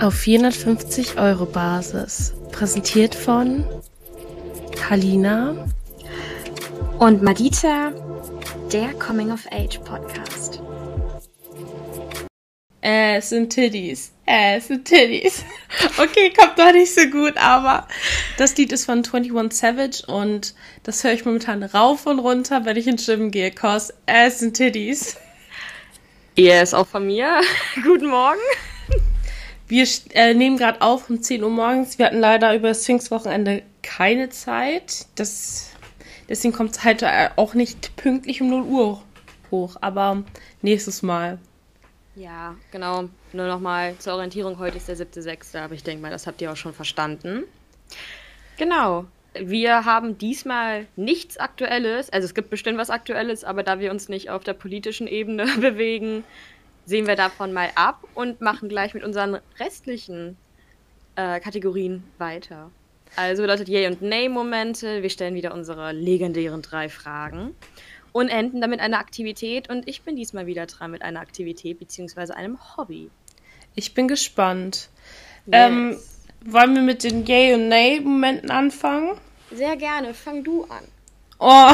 Auf 450 Euro Basis. Präsentiert von Halina und Madita, der Coming of Age Podcast. Äh, es sind Titties. Äh, es sind Titties. Okay, kommt doch nicht so gut, aber das Lied ist von 21 Savage und das höre ich momentan rauf und runter, wenn ich ins Gym gehe, cause es sind Titties. Yes, auch von mir. Guten Morgen. Wir äh, nehmen gerade auf um 10 Uhr morgens. Wir hatten leider über das Pfingstwochenende keine Zeit. Das, deswegen kommt es halt äh, auch nicht pünktlich um 0 Uhr hoch. Aber nächstes Mal. Ja, genau. Nur nochmal zur Orientierung. Heute ist der 7.6. Aber ich denke mal, das habt ihr auch schon verstanden. Genau. Wir haben diesmal nichts Aktuelles. Also es gibt bestimmt was Aktuelles, aber da wir uns nicht auf der politischen Ebene bewegen, sehen wir davon mal ab und machen gleich mit unseren restlichen äh, Kategorien weiter. Also bedeutet Yay und Nay-Momente. Wir stellen wieder unsere legendären drei Fragen und enden damit eine Aktivität. Und ich bin diesmal wieder dran mit einer Aktivität bzw. einem Hobby. Ich bin gespannt. Yes. Ähm, wollen wir mit den Yay und Nay-Momenten anfangen? Sehr gerne. Fang du an. Oh,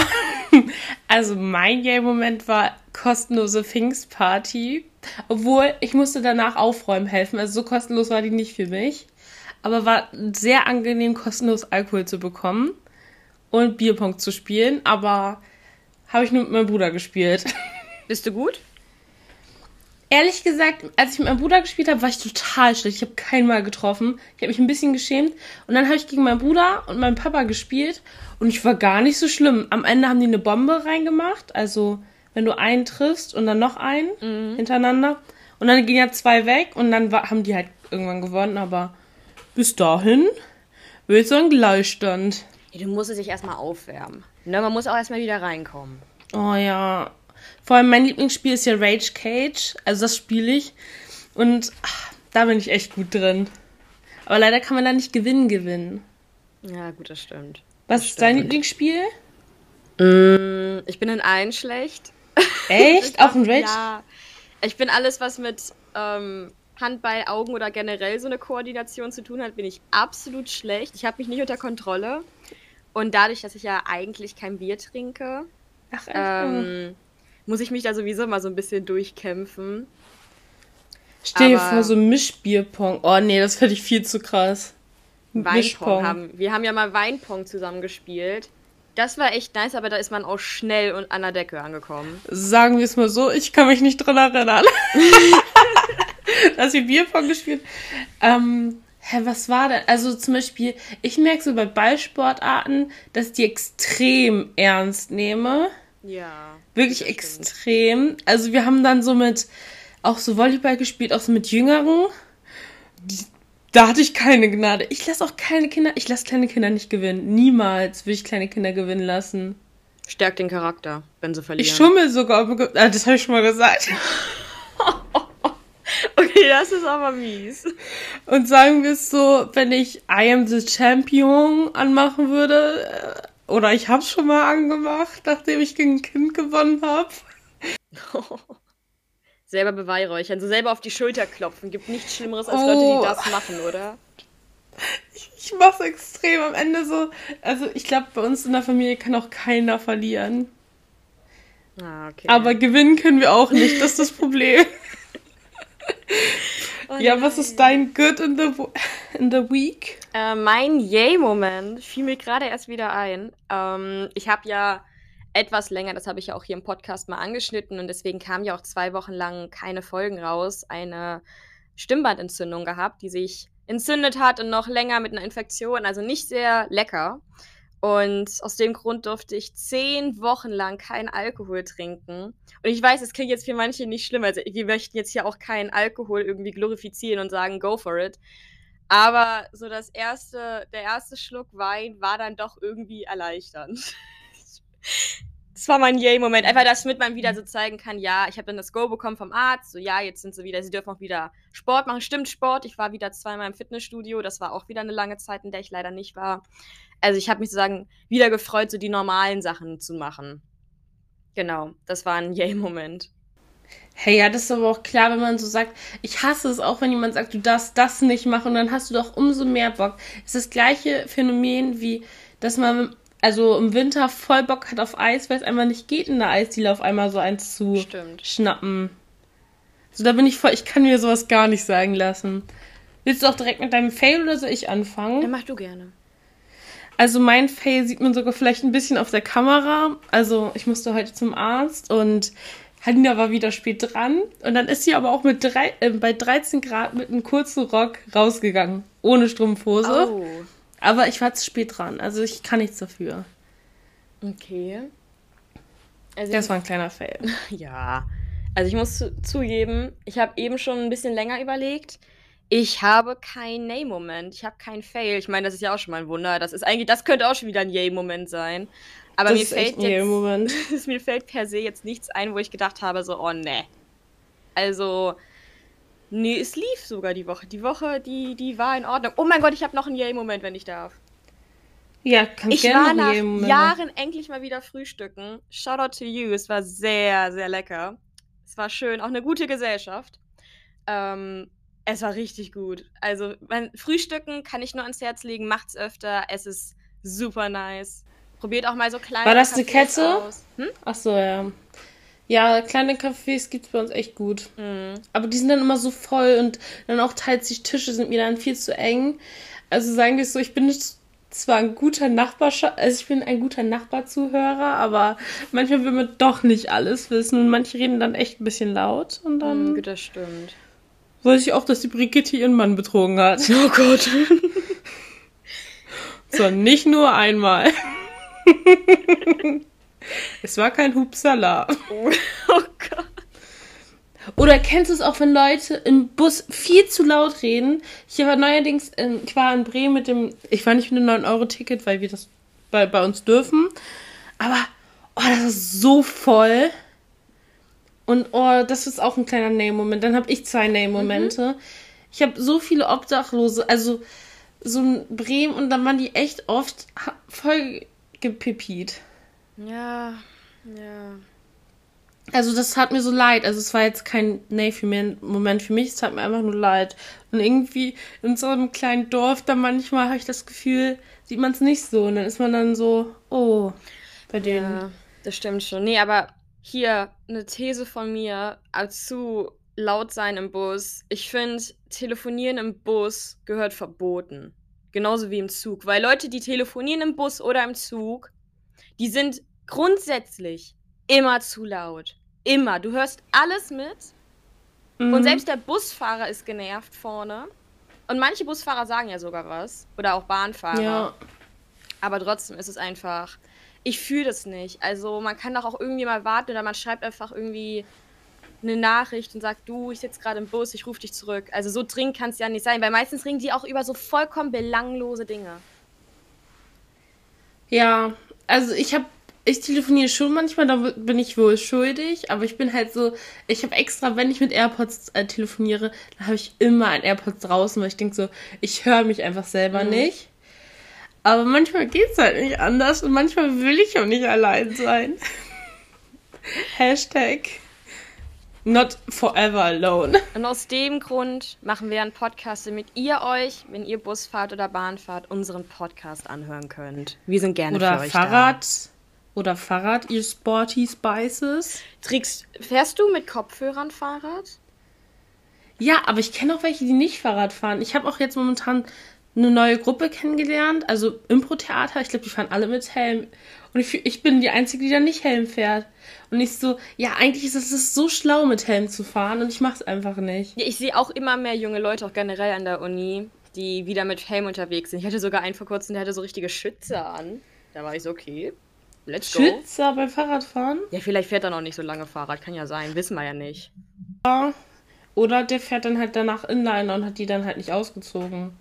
also mein Yay-Moment war kostenlose Pfingstparty. Obwohl, ich musste danach aufräumen helfen. Also so kostenlos war die nicht für mich. Aber war sehr angenehm, kostenlos Alkohol zu bekommen und Bierpong zu spielen. Aber habe ich nur mit meinem Bruder gespielt. Bist du gut? Ehrlich gesagt, als ich mit meinem Bruder gespielt habe, war ich total schlecht. Ich habe keinen Mal getroffen. Ich habe mich ein bisschen geschämt. Und dann habe ich gegen meinen Bruder und meinen Papa gespielt. Und ich war gar nicht so schlimm. Am Ende haben die eine Bombe reingemacht. Also wenn du einen triffst und dann noch einen mhm. hintereinander. Und dann gehen ja zwei weg und dann haben die halt irgendwann gewonnen, aber bis dahin würde ich sagen Gleichstand. Du musst es sich erstmal aufwärmen. Ne, man muss auch erstmal wieder reinkommen. Oh ja. Vor allem mein Lieblingsspiel ist ja Rage Cage. Also das spiele ich. Und ach, da bin ich echt gut drin. Aber leider kann man da nicht gewinnen gewinnen. Ja, gut, das stimmt. Was das ist stimmt. dein Lieblingsspiel? Mm, ich bin in allen schlecht. Echt? Auf dem Rage? Ja. Ich bin alles, was mit ähm, Handball, Augen oder generell so eine Koordination zu tun hat, bin ich absolut schlecht. Ich habe mich nicht unter Kontrolle. Und dadurch, dass ich ja eigentlich kein Bier trinke, Ach, ähm, muss ich mich da sowieso mal so ein bisschen durchkämpfen. Stell dir vor, so Mischbierpong. Oh nee, das finde ich viel zu krass. Weinpong haben. Wir haben ja mal Weinpong zusammen gespielt. Das war echt nice, aber da ist man auch schnell und an der Decke angekommen. Sagen wir es mal so, ich kann mich nicht dran erinnern. dass wir Bierpong gespielt ähm, Hä, was war denn? Also zum Beispiel, ich merke so bei Ballsportarten, dass ich die extrem ernst nehme. Ja. Wirklich extrem. Stimmt. Also wir haben dann so mit auch so Volleyball gespielt, auch so mit Jüngeren. Die, da hatte ich keine Gnade. Ich lasse auch keine Kinder, ich lasse kleine Kinder nicht gewinnen. Niemals will ich kleine Kinder gewinnen lassen. Stärkt den Charakter, wenn sie verlieren. Ich schummel sogar. Ah, das habe ich schon mal gesagt. okay, das ist aber mies. Und sagen wir es so, wenn ich I am the Champion anmachen würde, äh, oder ich habe es schon mal angemacht, nachdem ich gegen ein Kind gewonnen habe. selber beweihräuchern, so selber auf die Schulter klopfen. Gibt nichts Schlimmeres als oh. Leute, die oh. das machen, oder? Ich, ich mach's extrem am Ende so. Also ich glaube, bei uns in der Familie kann auch keiner verlieren. Ah, okay. Aber gewinnen können wir auch nicht, das ist das Problem. oh ja, was ist dein Good in the, in the Week? Äh, mein Yay-Moment fiel mir gerade erst wieder ein. Ähm, ich habe ja etwas länger, das habe ich ja auch hier im Podcast mal angeschnitten und deswegen kamen ja auch zwei Wochen lang keine Folgen raus, eine Stimmbandentzündung gehabt, die sich entzündet hat und noch länger mit einer Infektion, also nicht sehr lecker. Und aus dem Grund durfte ich zehn Wochen lang keinen Alkohol trinken. Und ich weiß, es klingt jetzt für manche nicht schlimm. Also wir möchten jetzt hier auch keinen Alkohol irgendwie glorifizieren und sagen, go for it. Aber so das erste, der erste Schluck Wein war dann doch irgendwie erleichternd. das war mein Yay-Moment. Einfach, damit man wieder so zeigen kann, ja, ich habe dann das Go bekommen vom Arzt. So, ja, jetzt sind sie wieder, sie dürfen auch wieder Sport machen. Stimmt, Sport. Ich war wieder zweimal im Fitnessstudio. Das war auch wieder eine lange Zeit, in der ich leider nicht war. Also ich habe mich sozusagen wieder gefreut, so die normalen Sachen zu machen. Genau, das war ein Yay-Moment. Hey, ja, das ist aber auch klar, wenn man so sagt, ich hasse es auch, wenn jemand sagt, du darfst das nicht machen und dann hast du doch umso mehr Bock. Es ist das gleiche Phänomen wie, dass man also im Winter voll Bock hat auf Eis, weil es einfach nicht geht, in der Eisdiele auf einmal so eins zu Stimmt. schnappen. Also da bin ich voll, ich kann mir sowas gar nicht sagen lassen. Willst du auch direkt mit deinem Fail oder soll ich anfangen? Dann mach du gerne. Also mein Fail sieht man sogar vielleicht ein bisschen auf der Kamera. Also ich musste heute zum Arzt und Hadina war wieder spät dran. Und dann ist sie aber auch mit drei, äh, bei 13 Grad mit einem kurzen Rock rausgegangen. Ohne Strumpfhose. Oh. Aber ich war zu spät dran. Also ich kann nichts dafür. Okay. Also Das war ein kleiner Fail. Ja, also ich muss zu zugeben, ich habe eben schon ein bisschen länger überlegt. Ich habe keinen Nay-Moment, ich habe keinen Fail. Ich meine, das ist ja auch schon mal ein Wunder. Das ist eigentlich, das könnte auch schon wieder ein Yay-Moment sein. Aber das mir ist fällt jetzt, mir fällt per se jetzt nichts ein, wo ich gedacht habe, so, oh ne. Also, nee, es lief sogar die Woche. Die Woche, die, die war in Ordnung. Oh mein Gott, ich habe noch einen Yay-Moment, wenn ich darf. Ja, kannst Ich gerne war nach. Jahren endlich mal wieder frühstücken. Shoutout to you. Es war sehr, sehr lecker. Es war schön. Auch eine gute Gesellschaft. Ähm, es war richtig gut. Also, mein Frühstücken kann ich nur ans Herz legen. Macht's öfter. Es ist super nice. Probiert auch mal so kleine War das eine Cafés Kette? Aus. Hm? Ach so, ja. Ja, kleine Cafés gibt's bei uns echt gut. Mhm. Aber die sind dann immer so voll und dann auch teils die Tische sind mir dann viel zu eng. Also sagen wir es so, ich bin zwar ein guter Nachbar, also ich bin ein guter Nachbarzuhörer, aber manchmal will man doch nicht alles wissen und manche reden dann echt ein bisschen laut und dann Mhm, das stimmt. Weiß ich auch, dass die Brigitte ihren Mann betrogen hat. Oh Gott. So, nicht nur einmal. es war kein Hupsala. oh, oh Gott. Oder kennst du es auch, wenn Leute im Bus viel zu laut reden? Ich war neuerdings, ähm, ich war in Bremen mit dem, ich war nicht mit dem 9-Euro-Ticket, weil wir das bei, bei uns dürfen. Aber, oh, das ist so voll. Und, oh, das ist auch ein kleiner Name-Moment. Dann habe ich zwei Name-Momente. Ich habe so viele Obdachlose, also so ein Bremen und dann waren die echt oft voll gepippiert. Ja, ja. Also das tat mir so leid. Also es war jetzt kein Nay-Moment für mich, es tat mir einfach nur leid. Und irgendwie in so einem kleinen Dorf, da manchmal habe ich das Gefühl, sieht man es nicht so. Und dann ist man dann so, oh, bei denen. Ja, das stimmt schon. Nee, aber hier eine These von mir zu laut sein im Bus. Ich finde, telefonieren im Bus gehört verboten. Genauso wie im Zug. Weil Leute, die telefonieren im Bus oder im Zug, die sind grundsätzlich immer zu laut. Immer. Du hörst alles mit. Mhm. Und selbst der Busfahrer ist genervt vorne. Und manche Busfahrer sagen ja sogar was. Oder auch Bahnfahrer. Ja, Aber trotzdem ist es einfach. Ich fühle das nicht. Also man kann doch auch irgendwie mal warten oder man schreibt einfach irgendwie eine Nachricht und sagt, du, ich sitze gerade im Bus, ich rufe dich zurück. Also so dringend kann es ja nicht sein, weil meistens ringen die auch über so vollkommen belanglose Dinge. ja. Also ich habe, ich telefoniere schon manchmal, da bin ich wohl schuldig. Aber ich bin halt so, ich habe extra, wenn ich mit AirPods äh, telefoniere, dann habe ich immer ein AirPods draußen, weil ich denke so, ich höre mich einfach selber Mhm. nicht. Aber manchmal geht's halt nicht anders und manchmal will ich auch nicht allein sein. Hashtag not forever alone. Und aus dem Grund machen wir einen Podcast, damit ihr euch, wenn ihr Bus fahrt oder Bahn fahrt, unseren Podcast anhören könnt. Wir sind gerne Oder für euch Fahrrad. Oder Fahrrad, ihr Sporty Spices. da. Trägst, fährst du mit Kopfhörern Fahrrad? Ja, aber ich kenne auch welche, die nicht Fahrrad fahren. Ich habe auch jetzt momentan eine neue Gruppe kennengelernt, also Impro-Theater. Ich glaube, die fahren alle mit Helm. Und ich, ich bin die Einzige, die da nicht Helm fährt. Und ich so, ja, eigentlich ist es so schlau, mit Helm zu fahren und ich mach's einfach nicht. Ja, ich sehe auch immer mehr junge Leute, auch generell an der Uni, die wieder mit Helm unterwegs sind. Ich hatte sogar einen vor kurzem, der hatte so richtige Schütze an. Da war ich so, okay, let's go. Schützer beim Fahrradfahren? Ja, vielleicht fährt er noch nicht so lange Fahrrad, kann ja sein, wissen wir ja nicht. Oder der fährt dann halt danach Inliner und hat die dann halt nicht ausgezogen.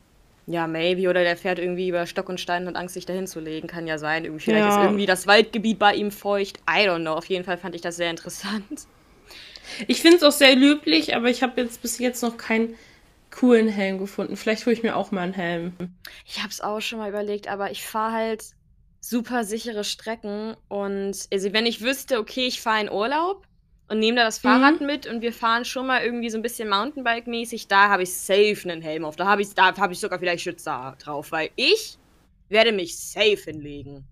Ja, maybe. Oder der fährt irgendwie über Stock und Stein und hat Angst, sich dahin zu legen. Kann ja sein. Irgendwie, vielleicht Ja. ist irgendwie das Waldgebiet bei ihm feucht. I don't know. Auf jeden Fall fand ich das sehr interessant. Ich finde es auch sehr löblich, aber ich habe jetzt bis jetzt noch keinen coolen Helm gefunden. Vielleicht hole ich mir auch mal einen Helm. Ich hab's auch schon mal überlegt, aber ich fahre halt super sichere Strecken. Und also wenn ich wüsste, okay, ich fahre in Urlaub, und nehme da das Fahrrad mhm. mit und wir fahren schon mal irgendwie so ein bisschen Mountainbike-mäßig. Da habe ich safe einen Helm auf. Da habe ich, hab ich sogar vielleicht Schützer drauf, weil ich werde mich safe hinlegen.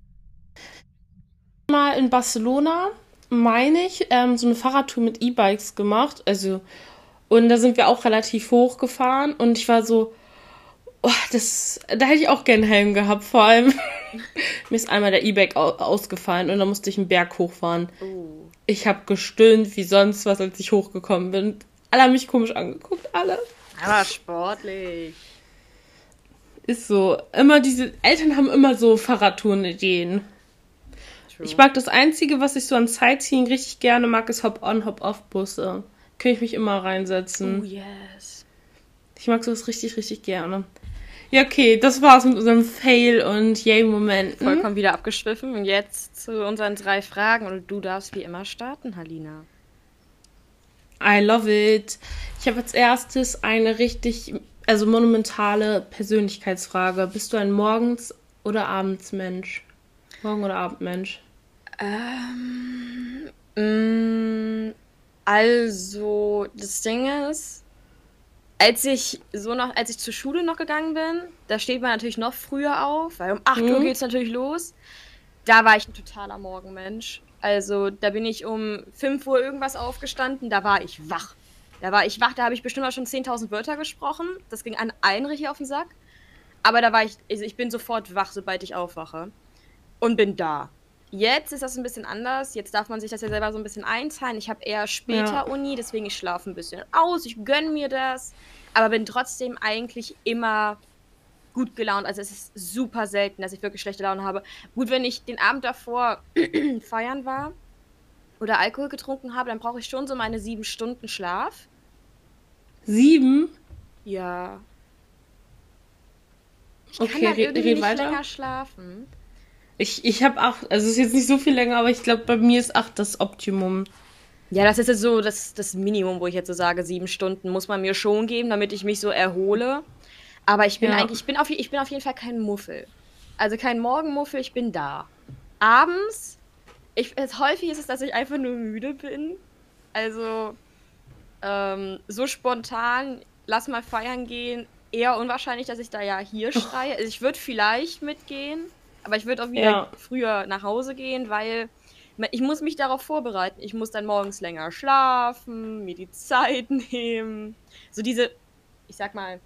Mal in Barcelona, meine ich, ähm, so eine Fahrradtour mit E-Bikes gemacht. Also, und da sind wir auch relativ hoch gefahren und ich war so, oh, das, da hätte ich auch gern Helm gehabt, vor allem. Mir ist einmal der E-Bike ausgefallen und da musste ich einen Berg hochfahren. Oh. Ich habe gestöhnt wie sonst was, als ich hochgekommen bin. Alle haben mich komisch angeguckt, alle. Aber sportlich. Ist so. Immer diese Eltern haben immer so Fahrradtouren-Ideen. Ich mag das Einzige, was ich so an Sightseeing richtig gerne mag, ist Hop-on, Hop-off-Busse. Könnte ich mich immer reinsetzen. Oh yes. Ich mag sowas richtig, richtig gerne. Ja, okay, das war's mit unserem Fail- und Yay-Momenten. Vollkommen wieder abgeschwiffen. Und jetzt zu unseren drei Fragen. Und du darfst wie immer starten, Halina. I love it. Ich habe als erstes eine richtig, also monumentale Persönlichkeitsfrage. Bist du ein Morgens- oder Abendsmensch? Morgen- oder Abendmensch? Ähm, mh, mm, also, das Ding ist, als ich so noch, als ich zur Schule noch gegangen bin, da steht man natürlich noch früher auf, weil um 8 mhm. Uhr geht es natürlich los. Da war ich ein totaler Morgenmensch. Also da bin ich um 5 Uhr irgendwas aufgestanden, da war ich wach. Da war ich wach, da habe ich bestimmt auch schon 10.000 Wörter gesprochen. Das ging an allen richtig auf den Sack. Aber da war ich, also ich bin sofort wach, sobald ich aufwache. Und bin da. Jetzt ist das ein bisschen anders. Jetzt darf man sich das ja selber so ein bisschen einteilen. Ich habe eher später ja. Uni, deswegen ich schlafe ein bisschen aus. Ich gönne mir das. Aber bin trotzdem eigentlich immer gut gelaunt. Also es ist super selten, dass ich wirklich schlechte Laune habe. Gut, wenn ich den Abend davor feiern war oder Alkohol getrunken habe, dann brauche ich schon so meine sieben Stunden Schlaf. Sieben? Ja. Ich okay, kann halt irgendwie nicht weiter. länger schlafen. Ich, ich habe acht, also es ist jetzt nicht so viel länger, aber ich glaube, bei mir ist acht das Optimum. Ja, das ist jetzt so das, das Minimum, wo ich jetzt so sage, sieben Stunden muss man mir schon geben, damit ich mich so erhole. Aber ich bin ja. eigentlich, ich bin, auf, ich bin auf jeden Fall kein Muffel. Also kein Morgenmuffel, ich bin da. Abends, ich, es, häufig ist es, dass ich einfach nur müde bin. Also ähm, so spontan, lass mal feiern gehen, eher unwahrscheinlich, dass ich da ja hier schreie. Also ich würde vielleicht mitgehen. Aber ich würde auch wieder ja. früher nach Hause gehen, weil ich muss mich darauf vorbereiten. Ich muss dann morgens länger schlafen, mir die Zeit nehmen. So diese, ich sag mal,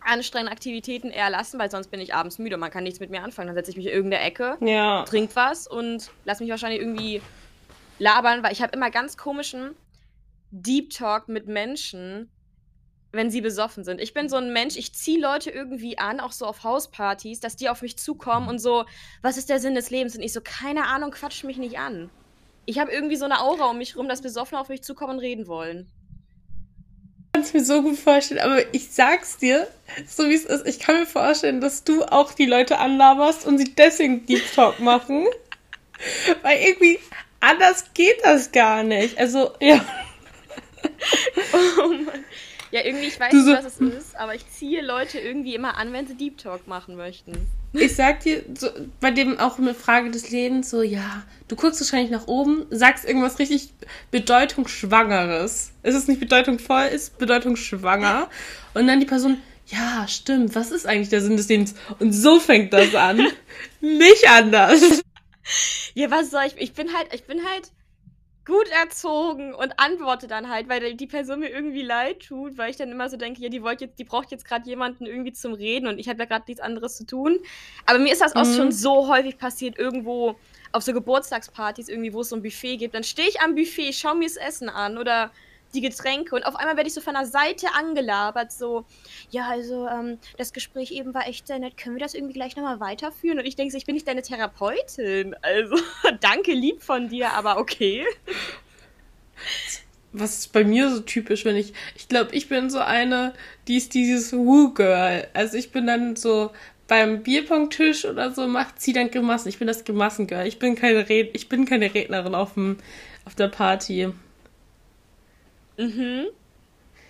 anstrengenden Aktivitäten eher lassen, weil sonst bin ich abends müde und man kann nichts mit mir anfangen. Dann setze ich mich in irgendeine Ecke, ja. trink was und lass mich wahrscheinlich irgendwie labern, weil ich habe immer ganz komischen Deep Talk mit Menschen, wenn sie besoffen sind. Ich bin so ein Mensch, ich ziehe Leute irgendwie an, auch so auf Hauspartys, dass die auf mich zukommen und so, was ist der Sinn des Lebens? Und ich so, keine Ahnung, quatsch mich nicht an. Ich habe irgendwie so eine Aura um mich rum, dass Besoffene auf mich zukommen und reden wollen. Ich kann es mir so gut vorstellen, aber ich sag's dir, so wie es ist, ich kann mir vorstellen, dass du auch die Leute anlaberst und sie deswegen Deep Talk machen. Weil irgendwie anders geht das gar nicht. Also, ja. oh Mann. Ja, irgendwie, ich weiß nicht, was es ist, aber ich ziehe Leute irgendwie immer an, wenn sie Deep Talk machen möchten. Ich sag dir, so, bei dem auch eine Frage des Lebens, so, ja, du guckst wahrscheinlich nach oben, sagst irgendwas richtig bedeutungsschwangeres. Ist es nicht bedeutungsvoll, ist bedeutungsschwanger. Und dann die Person, ja, stimmt, was ist eigentlich der Sinn des Lebens? Und so fängt das an. nicht anders. Ja, was soll ich? Ich bin halt, ich bin halt gut erzogen und antworte dann halt, weil die Person mir irgendwie leid tut, weil ich dann immer so denke, ja, die wollte jetzt, die braucht jetzt gerade jemanden irgendwie zum Reden und ich habe ja gerade nichts anderes zu tun. Aber mir ist das mhm. auch schon so häufig passiert, irgendwo auf so Geburtstagspartys, irgendwie, wo es so ein Buffet gibt. Dann stehe ich am Buffet, schaue mir das Essen an oder die Getränke und auf einmal werde ich so von der Seite angelabert, so, ja, also ähm, das Gespräch eben war echt sehr nett, können wir das irgendwie gleich nochmal weiterführen? Und ich denke so, ich bin nicht deine Therapeutin, also danke lieb von dir, aber okay. Was ist bei mir so typisch, wenn ich, ich glaube, ich bin so eine, die ist dieses Woo-Girl. Also ich bin dann so beim Bierpong-Tisch oder so, macht sie dann Grimassen. Ich bin das Grimassen-Girl. Ich bin keine Red ich bin keine Rednerin auf dem, auf der Party. Mhm.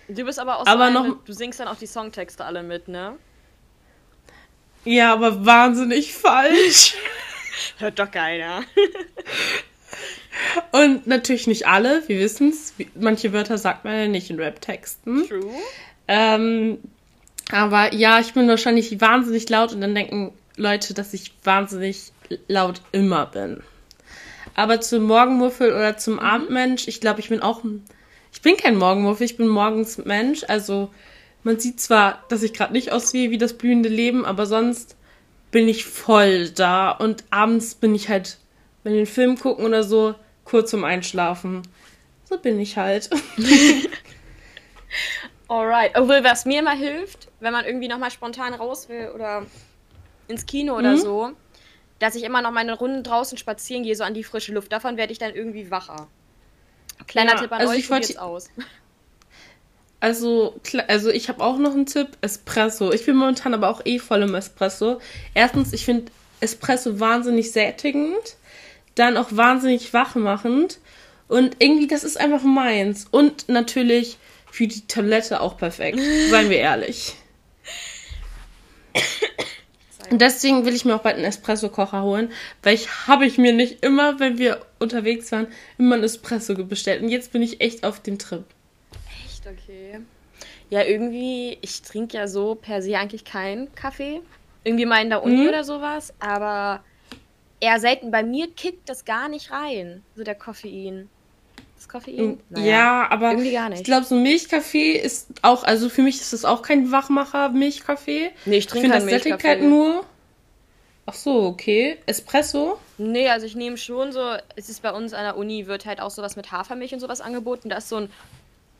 Du bist aber auch aber so eine, noch, du singst dann auch die Songtexte alle mit, ne? Ja, aber wahnsinnig falsch. Hört doch keiner. Und natürlich nicht alle, wir wissen es. Manche Wörter sagt man ja nicht in Rap-Texten. True. Ähm, aber ja, ich bin wahrscheinlich wahnsinnig laut und dann denken Leute, dass ich wahnsinnig laut immer bin. Aber zum Morgenmuffel oder zum Abendmensch, ich glaube, ich bin auch ein. Ich bin kein Morgenmuffel, ich bin morgens Mensch. Also man sieht zwar, dass ich gerade nicht aussehe wie das blühende Leben, aber sonst bin ich voll da. Und abends bin ich halt, wenn wir den Film gucken oder so, kurz zum Einschlafen. So bin ich halt. Alright. Obwohl, was mir immer hilft, wenn man irgendwie nochmal spontan raus will oder ins Kino oder Mhm. so, dass ich immer noch meine Runden draußen spazieren gehe, so an die frische Luft. Davon werde ich dann irgendwie wacher. Kleiner Ja, Tipp an also euch, ich probiert's aus. Also, also ich habe auch noch einen Tipp, Espresso. Ich bin momentan aber auch eh voll im Espresso. Erstens, ich finde Espresso wahnsinnig sättigend, dann auch wahnsinnig wachmachend und irgendwie, das ist einfach meins. Und natürlich für die Toilette auch perfekt, seien wir ehrlich. Und deswegen will ich mir auch bald einen Espresso-Kocher holen, weil ich habe ich mir nicht immer, wenn wir unterwegs waren, immer einen Espresso bestellt. Und jetzt bin ich echt auf dem Trip. Echt, okay. Ja, irgendwie, ich trinke ja so per se eigentlich keinen Kaffee. Irgendwie mal in der Uni Mhm. oder sowas, aber eher selten. Bei mir kickt das gar nicht rein, so der Koffein. Das Koffein? Ja, aber irgendwie gar nicht. ich glaube, so Milchkaffee ist auch, also für mich ist das auch kein Wachmacher Milchkaffee. Nee, ich Ich trinke finde, keinen das Milchkaffee. nur. Ach so, okay. Espresso? Nee, also ich nehme schon so, es ist bei uns an der Uni, wird halt auch sowas mit Hafermilch und sowas angeboten. Da ist so ein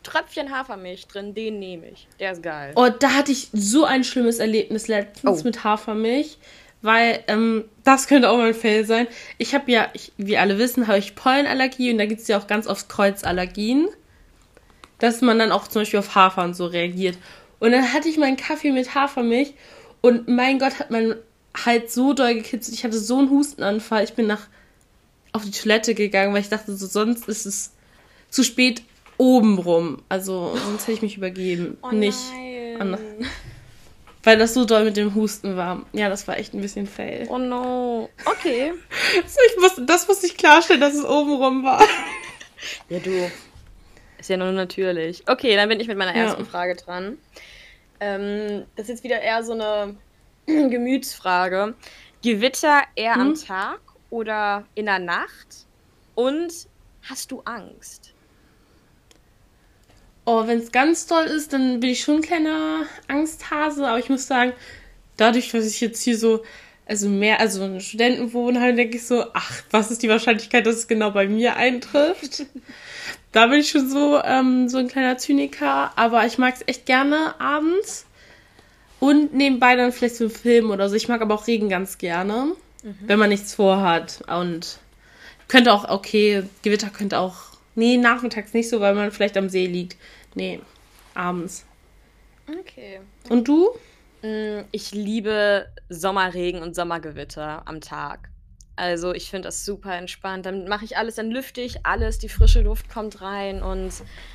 Tröpfchen Hafermilch drin, den nehme ich. Der ist geil. Oh, da hatte ich so ein schlimmes Erlebnis letztens Oh. mit Hafermilch, weil ähm, das könnte auch mal ein Fail sein. Ich habe ja, ich, wie alle wissen, habe ich Pollenallergie und da gibt es ja auch ganz oft Kreuzallergien, dass man dann auch zum Beispiel auf Hafer und so reagiert. Und dann hatte ich meinen Kaffee mit Hafermilch und mein Gott hat mein Hals so doll gekitzelt. Ich hatte so einen Hustenanfall. Ich bin nach auf die Toilette gegangen, weil ich dachte, so sonst ist es zu spät oben rum. Also sonst hätte ich mich übergeben. nicht anders. Weil das so doll mit dem Husten war. Ja, das war echt ein bisschen fail. Oh no. Okay. So, ich musste, das musste ich klarstellen, dass es oben rum war. Ja, du. Ist ja nur natürlich. Okay, dann bin ich mit meiner Ja. ersten Frage dran. Ähm, das ist jetzt wieder eher so eine Gemütsfrage. Gewitter eher am Hm? Tag oder in der Nacht? Und hast du Angst? Oh, wenn es ganz doll ist, dann bin ich schon ein kleiner Angsthase. Aber ich muss sagen, dadurch, dass ich jetzt hier so, also mehr, also in Studentenwohnheim, denke ich so, ach, was ist die Wahrscheinlichkeit, dass es genau bei mir eintrifft? da bin ich schon so, ähm, so ein kleiner Zyniker. Aber ich mag es echt gerne abends. Und nebenbei dann vielleicht so einen Film oder so. Ich mag aber auch Regen ganz gerne, wenn man nichts vorhat. Und könnte auch, okay, Gewitter könnte auch, nee, nachmittags nicht so, weil man vielleicht am See liegt. Nee, abends. Okay. Und du? Mm, Ich liebe Sommerregen und Sommergewitter am Tag. Also ich finde das super entspannt. Dann mache ich alles, dann lüfte ich alles, die frische Luft kommt rein und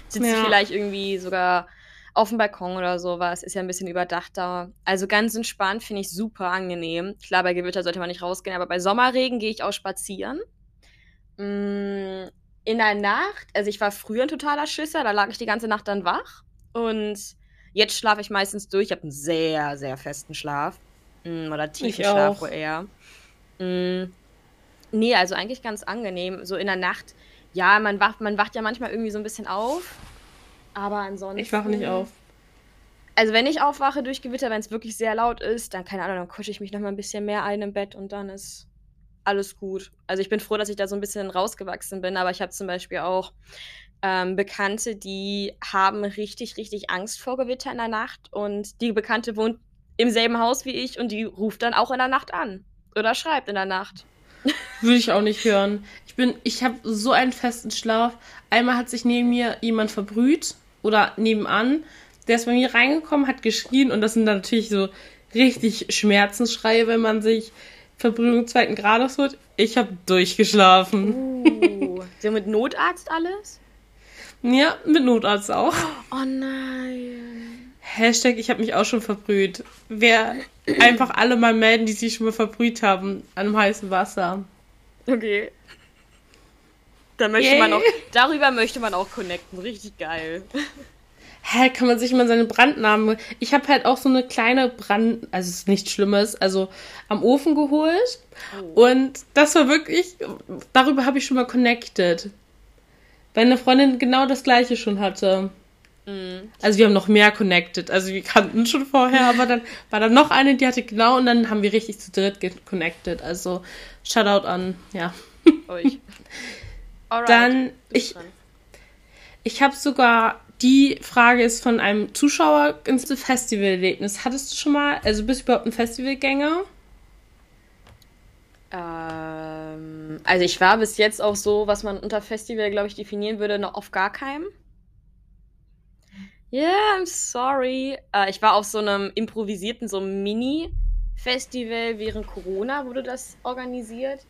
sitze Ja. vielleicht irgendwie sogar auf dem Balkon oder sowas. Ist ja ein bisschen überdacht da. Also ganz entspannt finde ich super angenehm. Klar, bei Gewitter sollte man nicht rausgehen, aber bei Sommerregen gehe ich auch spazieren. In der Nacht, also ich war früher ein totaler Schisser, da lag ich die ganze Nacht dann wach. Und jetzt schlafe ich meistens durch. Ich habe einen sehr, sehr festen Schlaf. Mm, Oder tiefen Schlaf wohl eher. Mm, Nee, also eigentlich ganz angenehm. So in der Nacht, ja, man wacht, man wacht ja manchmal irgendwie so ein bisschen auf. Aber ansonsten. Ich wache nicht auf. Also wenn ich aufwache durch Gewitter, wenn es wirklich sehr laut ist, dann keine Ahnung, dann kusche ich mich noch mal ein bisschen mehr ein im Bett und dann ist alles gut. Also ich bin froh, dass ich da so ein bisschen rausgewachsen bin, aber ich habe zum Beispiel auch ähm, Bekannte, die haben richtig, richtig Angst vor Gewitter in der Nacht und die Bekannte wohnt im selben Haus wie ich und die ruft dann auch in der Nacht an oder schreibt in der Nacht. Würde ich auch nicht hören. Ich bin, ich habe so einen festen Schlaf. Einmal hat sich neben mir jemand verbrüht oder nebenan. Der ist bei mir reingekommen, hat geschrien und das sind dann natürlich so richtig Schmerzensschreie, wenn man sich Verbrühung zweiten Grades holt. Ich habe durchgeschlafen. Uh, so mit Notarzt alles? Ja, mit Notarzt auch. Oh nein. Hashtag, ich habe mich auch schon verbrüht. Wer einfach alle mal melden, die sich schon mal verbrüht haben an dem heißen Wasser. Okay. Da möchte Yay. man auch, darüber möchte man auch connecten. Richtig geil. Hä, kann man sich mal seine Brandnamen. Ich habe halt auch so eine kleine Brand, also es ist nichts Schlimmes, also am Ofen geholt. Oh. Und das war wirklich, darüber habe ich schon mal connected. Weil eine Freundin genau das gleiche schon hatte. Mhm. Also wir haben noch mehr connected. Also wir kannten schon vorher, aber dann war da noch eine, die hatte genau und dann haben wir richtig zu dritt connected. Also Shoutout an, ja. Euch. Alright. Dann, ich, ich habe sogar, die Frage ist von einem Zuschauer ins Festivalerlebnis. Hattest du schon mal, also bist du überhaupt ein Festivalgänger? Ähm, also ich war bis jetzt auch so, was man unter Festival, glaube ich, definieren würde, noch auf gar keinem. Yeah, I'm sorry. Äh, ich war auf so einem improvisierten, so Mini-Festival während Corona, wurde das organisiert.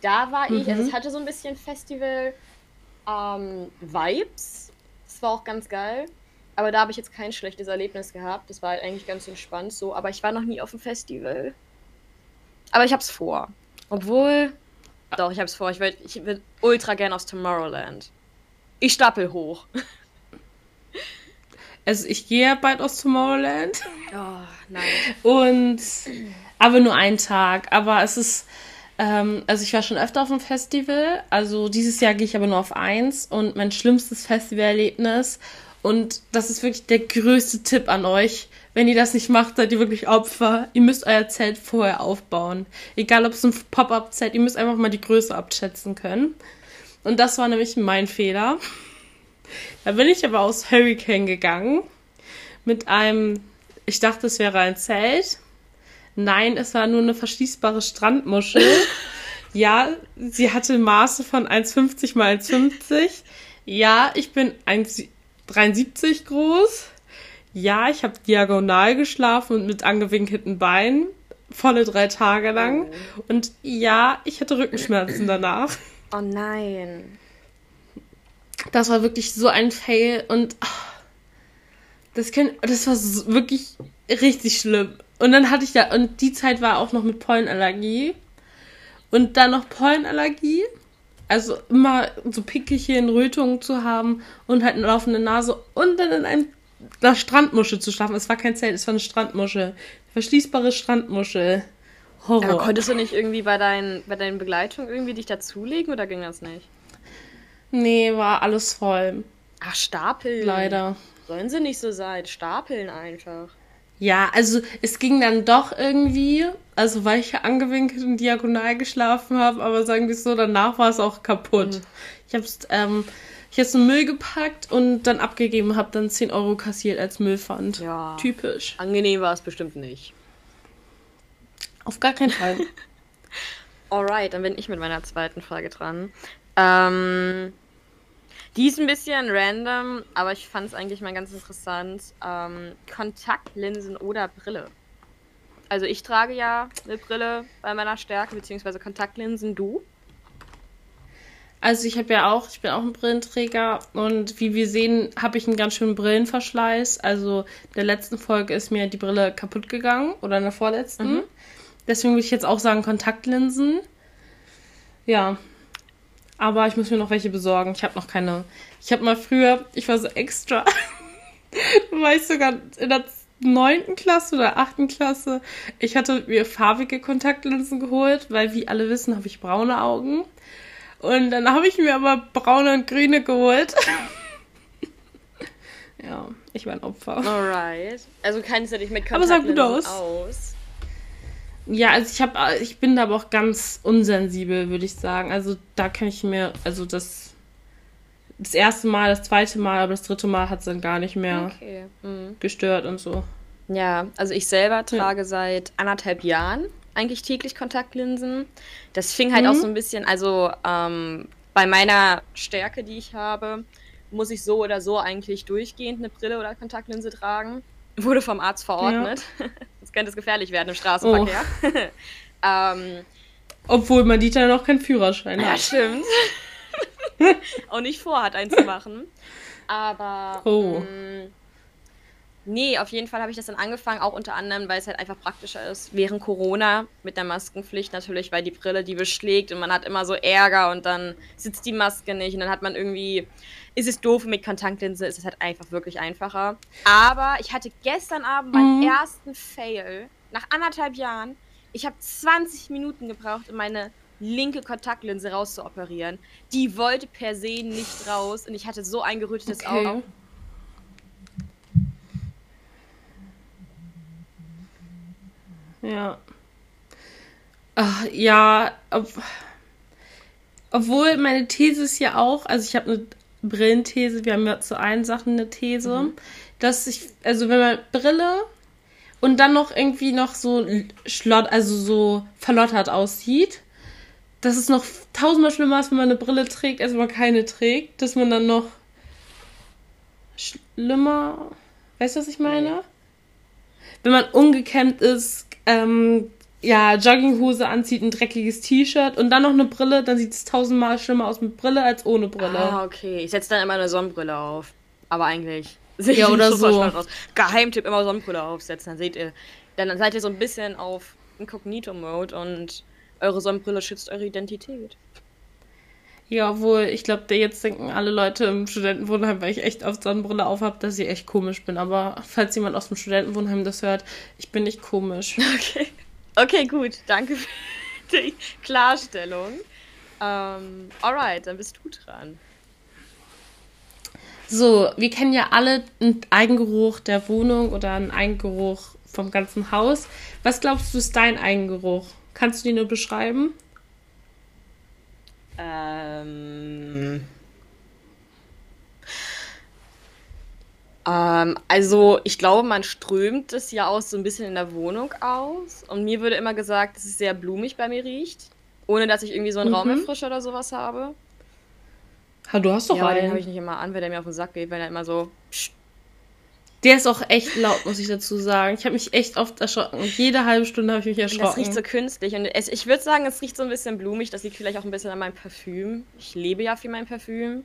Da war ich, also es mhm. hatte so ein bisschen Festival-Vibes. Ähm, war auch ganz geil. Aber da habe ich jetzt kein schlechtes Erlebnis gehabt. Das war halt eigentlich ganz entspannt so. Aber ich war noch nie auf dem Festival. Aber ich hab's vor. Obwohl. Doch, ich hab's vor. Ich will, ich will ultra gern aus Tomorrowland. Ich stapel hoch. Also ich gehe ja bald aus Tomorrowland. Oh, nein. Und aber nur einen Tag. Aber es ist, ähm, also ich war schon öfter auf dem Festival. Also dieses Jahr gehe ich aber nur auf eins und mein schlimmstes Festivalerlebnis. Und das ist wirklich der größte Tipp an euch. Wenn ihr das nicht macht, seid ihr wirklich Opfer. Ihr müsst euer Zelt vorher aufbauen. Egal ob es ein Pop-up-Zelt, ihr müsst einfach mal die Größe abschätzen können. Und das war nämlich mein Fehler. Da bin ich aber aus Hurricane gegangen mit einem, ich dachte, es wäre ein Zelt. Nein, es war nur eine verschließbare Strandmuschel. ja, sie hatte Maße von 1,50 mal 1,50. Ja, ich bin 1,73 groß. Ja, ich habe diagonal geschlafen und mit angewinkelten Beinen. Volle drei Tage lang. Oh. Und ja, ich hatte Rückenschmerzen danach. Oh nein. Das war wirklich so ein Fail und oh, das, kann, das war so, wirklich richtig schlimm. Und dann hatte ich ja, und die Zeit war auch noch mit Pollenallergie. Und dann noch Pollenallergie. Also immer so Pickelchen, Rötungen zu haben und halt eine laufende Nase und dann in einer Strandmuschel zu schlafen. Es war kein Zelt, es war eine Strandmuschel. Verschließbare Strandmuschel. Horror. Aber konntest du nicht irgendwie bei, dein, bei deinen Begleitung irgendwie dich dazulegen oder ging das nicht? Nee, war alles voll. Ach, Stapeln. Leider. Sollen sie nicht so sein. Stapeln einfach. Ja, also es ging dann doch irgendwie, also weil ich angewinkelt und diagonal geschlafen habe, aber sagen wir es so, danach war es auch kaputt. Mhm. Ich habe es ähm, ich hab's in Müll gepackt und dann abgegeben, habe dann 10 Euro kassiert als Müllpfand. Ja. Typisch. Angenehm war es bestimmt nicht. Auf gar keinen Fall. Alright, dann bin ich mit meiner zweiten Frage dran. Ähm, die ist ein bisschen random, aber ich fand es eigentlich mal ganz interessant. Ähm, Kontaktlinsen oder Brille. Also ich trage ja eine Brille bei meiner Stärke, beziehungsweise Kontaktlinsen, du? Also ich habe ja auch, ich bin auch ein Brillenträger und wie wir sehen, habe ich einen ganz schönen Brillenverschleiß. Also in der letzten Folge ist mir die Brille kaputt gegangen oder in der vorletzten. Mhm. Deswegen würde ich jetzt auch sagen Kontaktlinsen. Ja, aber ich muss mir noch welche besorgen. Ich habe noch keine. Ich habe mal früher, ich war so extra, war ich sogar in der neunten Klasse oder achten Klasse. Ich hatte mir farbige Kontaktlinsen geholt, weil wie alle wissen, habe ich braune Augen. Und dann habe ich mir aber braune und grüne geholt. ja, ich war ein Opfer. Alright. Also kannst du dich mit Kontaktlinsen aber sah gut aus. aus. Ja, also ich habe, ich bin da aber auch ganz unsensibel, würde ich sagen. Also da kann ich mir, also das, das erste Mal, das zweite Mal, aber das dritte Mal hat es dann gar nicht mehr okay. mhm. gestört und so. Ja, also ich selber trage ja. seit anderthalb Jahren eigentlich täglich Kontaktlinsen. Das fing halt mhm. auch so ein bisschen, also ähm, bei meiner Stärke, die ich habe, muss ich so oder so eigentlich durchgehend eine Brille oder Kontaktlinse tragen. Wurde vom Arzt verordnet. Ja. Könnte es gefährlich werden im Straßenverkehr. Oh. ähm, Obwohl man Dieter noch keinen Führerschein ja, hat. Ja, stimmt. Auch nicht vorhat, einen zu machen. Aber oh. mh, mm, Nee, auf jeden Fall habe ich das dann angefangen, auch unter anderem, weil es halt einfach praktischer ist. Während Corona mit der Maskenpflicht natürlich, weil die Brille die beschlägt und man hat immer so Ärger und dann sitzt die Maske nicht und dann hat man irgendwie, ist es doof mit Kontaktlinse, ist es halt einfach wirklich einfacher. Aber ich hatte gestern Abend meinen Mhm. ersten Fail nach anderthalb Jahren. Ich habe 20 Minuten gebraucht, um meine linke Kontaktlinse rauszuoperieren. Die wollte per se nicht raus und ich hatte so ein gerötetes Auge. Ja. Ach, ja, ob, obwohl meine These ist ja auch, also ich habe eine Brillenthese, wir haben ja zu allen Sachen eine These, dass ich, also wenn man Brille und dann noch irgendwie noch so schlott, also so verlottert aussieht, dass es noch tausendmal schlimmer ist, wenn man eine Brille trägt, als wenn man keine trägt, dass man dann noch schlimmer, weißt du, was ich meine? Wenn man ungekämmt ist, ähm, ja, Jogginghose anzieht, ein dreckiges T-Shirt und dann noch eine Brille, dann sieht es tausendmal schlimmer aus mit Brille als ohne Brille. Ah, okay. Ich setze dann immer eine Sonnenbrille auf. Aber eigentlich sehe Ja, oder so. Geheimtipp, immer Sonnenbrille aufsetzen. Dann seht ihr, dann seid ihr so ein bisschen auf Inkognito-Mode und eure Sonnenbrille schützt eure Identität. Ja, obwohl, ich glaube, jetzt denken alle Leute im Studentenwohnheim, weil ich echt oft Sonnenbrille auf habe, dass ich echt komisch bin. Aber falls jemand aus dem Studentenwohnheim das hört, ich bin nicht komisch. Okay. Okay, gut. Danke für die Klarstellung. Ähm, alright, dann bist du dran. So, wir kennen ja alle einen Eigengeruch der Wohnung oder einen Eigengeruch vom ganzen Haus. Was glaubst du ist dein Eigengeruch? Kannst du den nur beschreiben? Ähm. Ähm, also, ich glaube, man strömt es ja aus so ein bisschen in der Wohnung aus. Und mir würde immer gesagt, dass es sehr blumig bei mir riecht. Ohne dass ich irgendwie so einen Mhm. Raumerfrischer oder sowas habe. Ha, du hast doch ja, aber den habe einen. ich nicht immer an, weil der mir auf den Sack geht, weil er immer so. Psst. Der ist auch echt laut, muss ich dazu sagen. Ich habe mich echt oft erschrocken. Jede halbe Stunde habe ich mich erschrocken. das riecht so künstlich. Und es, ich würde sagen, es riecht so ein bisschen blumig. Das liegt vielleicht auch ein bisschen an meinem Parfüm. Ich lebe ja für mein Parfüm.